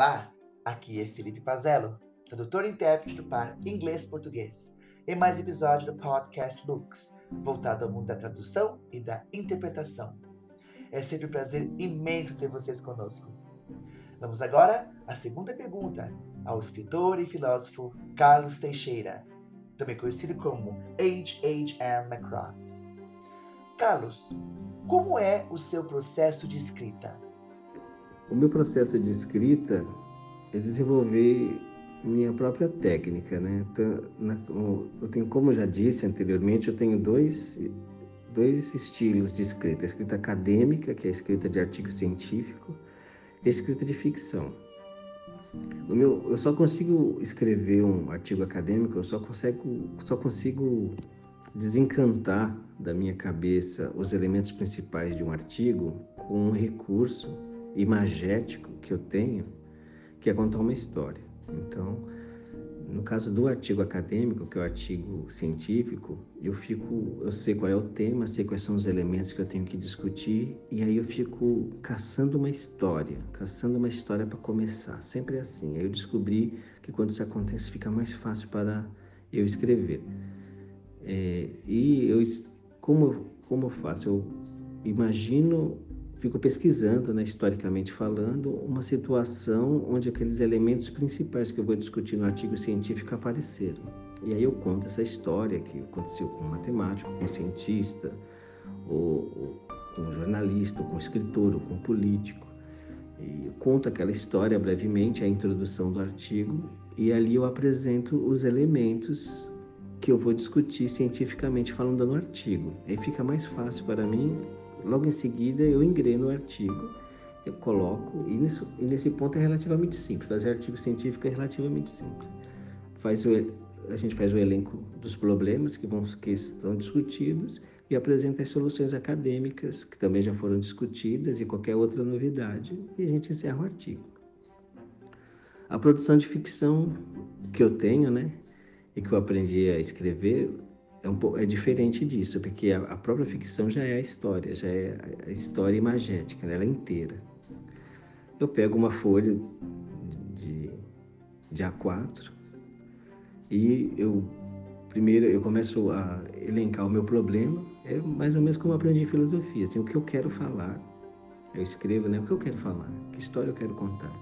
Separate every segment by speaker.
Speaker 1: Olá, aqui é Felipe Pazello, tradutor e intérprete do par inglês-português, em mais episódio do podcast Lux, voltado ao mundo da tradução e da interpretação. É sempre um prazer imenso ter vocês conosco. Vamos agora à segunda pergunta, ao escritor e filósofo Carlos Teixeira, também conhecido como H.H.M. Macross. Carlos, como é o seu processo de escrita?
Speaker 2: O meu processo de escrita é desenvolver minha própria técnica, né? Então, eu tenho, como eu já disse anteriormente, eu tenho dois, dois estilos de escrita: a escrita acadêmica, que é a escrita de artigo científico, e a escrita de ficção. O meu, eu só consigo escrever um artigo acadêmico, eu só consigo, só consigo desencantar da minha cabeça os elementos principais de um artigo com um recurso imagético que eu tenho, que é contar uma história. Então, no caso do artigo acadêmico, que é o artigo científico, eu fico, eu sei qual é o tema, sei quais são os elementos que eu tenho que discutir e aí eu fico caçando uma história, caçando uma história para começar. Sempre é assim. Aí eu descobri que quando isso acontece fica mais fácil para eu escrever. É, e eu, como, como eu faço? Eu imagino fico pesquisando, né, historicamente falando, uma situação onde aqueles elementos principais que eu vou discutir no artigo científico apareceram. E aí eu conto essa história que aconteceu com um matemático, com um cientista, ou, ou com um jornalista, ou com um escritor, ou com um político. E eu conto aquela história brevemente, a introdução do artigo, e ali eu apresento os elementos que eu vou discutir cientificamente falando no artigo. Aí fica mais fácil para mim Logo em seguida, eu engreno o artigo, eu coloco, e, nisso, e nesse ponto é relativamente simples. Fazer artigo científico é relativamente simples. Faz o, a gente faz o elenco dos problemas que, vão, que estão discutidos e apresenta as soluções acadêmicas, que também já foram discutidas, e qualquer outra novidade, e a gente encerra o artigo. A produção de ficção que eu tenho, né, e que eu aprendi a escrever, é, um, é diferente disso, porque a, a, própria ficção já é a história, já é a história imagética, né? ela é inteira. Eu pego uma folha de, de A4 e eu primeiro eu começo a elencar o meu problema, é mais ou menos como aprendi filosofia, assim, o que eu quero falar, eu escrevo, né, o que eu quero falar, que história eu quero contar.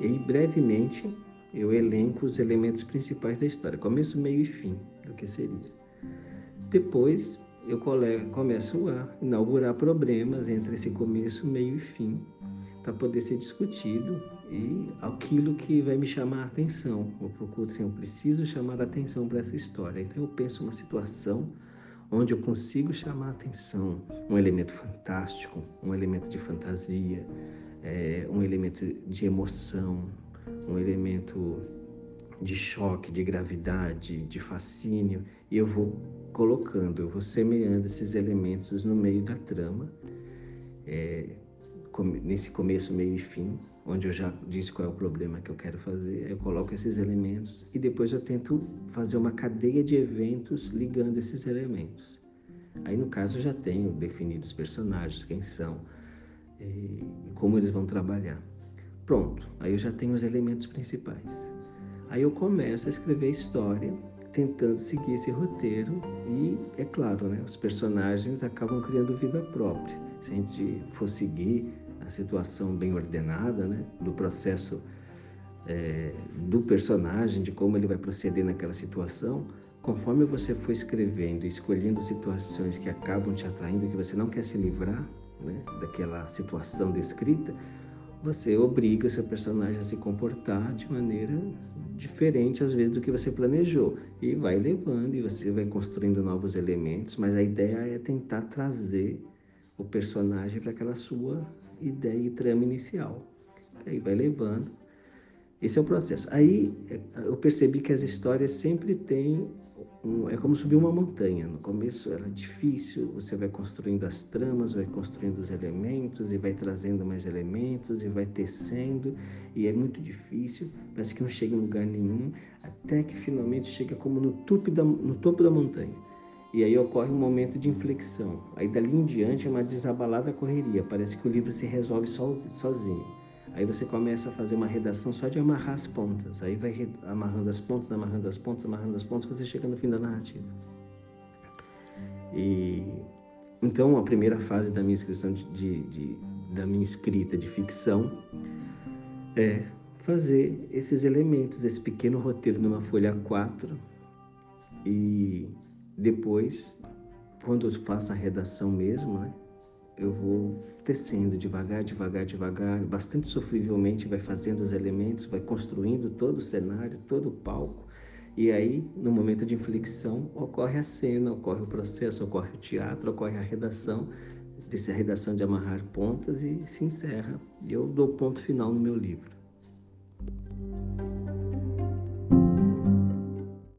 Speaker 2: E aí, brevemente eu elenco os elementos principais da história, começo, meio e fim, do que seria. Depois eu começo a inaugurar problemas entre esse começo, meio e fim, para poder ser discutido e aquilo que vai me chamar a atenção. Eu procuro, assim, eu preciso chamar a atenção para essa história. Então eu penso uma situação onde eu consigo chamar a atenção, um elemento fantástico, um elemento de fantasia, é, um elemento de emoção, um elemento de choque, de gravidade, de fascínio, e eu vou colocando, eu vou semeando esses elementos no meio da trama, é, nesse começo, meio e fim, onde eu já disse qual é o problema que eu quero fazer, eu coloco esses elementos e depois eu tento fazer uma cadeia de eventos ligando esses elementos. Aí no caso eu já tenho definido os personagens, quem são e como eles vão trabalhar. Pronto, aí eu já tenho os elementos principais. Aí eu começo a escrever a história, tentando seguir esse roteiro e, é claro, né, os personagens acabam criando vida própria. Se a gente for seguir a situação bem ordenada, né, do processo é, do personagem, de como ele vai proceder naquela situação, conforme você for escrevendo e escolhendo situações que acabam te atraindo, que você não quer se livrar né, daquela situação descrita, você obriga o seu personagem a se comportar de maneira diferente às vezes do que você planejou e vai levando e você vai construindo novos elementos, mas a ideia é tentar trazer o personagem para aquela sua ideia e trama inicial. Aí vai levando. Esse é o processo. Aí eu percebi que as histórias sempre têm um, é como subir uma montanha. No começo era difícil, você vai construindo as tramas, vai construindo os elementos e vai trazendo mais elementos e vai tecendo e é muito difícil, parece que não chega em lugar nenhum, até que finalmente chega como no topo da, no topo da montanha. E aí ocorre um momento de inflexão. Aí dali em diante é uma desabalada correria, parece que o livro se resolve sozinho. Aí você começa a fazer uma redação só de amarrar as pontas. Aí vai amarrando as pontas, amarrando as pontas, amarrando as pontas, você chega no fim da narrativa. E então a primeira fase da minha inscrição de, de, de da minha escrita de ficção é fazer esses elementos, esse pequeno roteiro numa folha 4 e depois, quando eu faço a redação mesmo, né, eu vou tecendo devagar, devagar, devagar, bastante sofrivelmente, vai fazendo os elementos, vai construindo todo o cenário, todo o palco. E aí, no momento de inflexão, ocorre a cena, ocorre o processo, ocorre o teatro, ocorre a redação, dessa redação de amarrar pontas e se encerra. E eu dou ponto final no meu livro.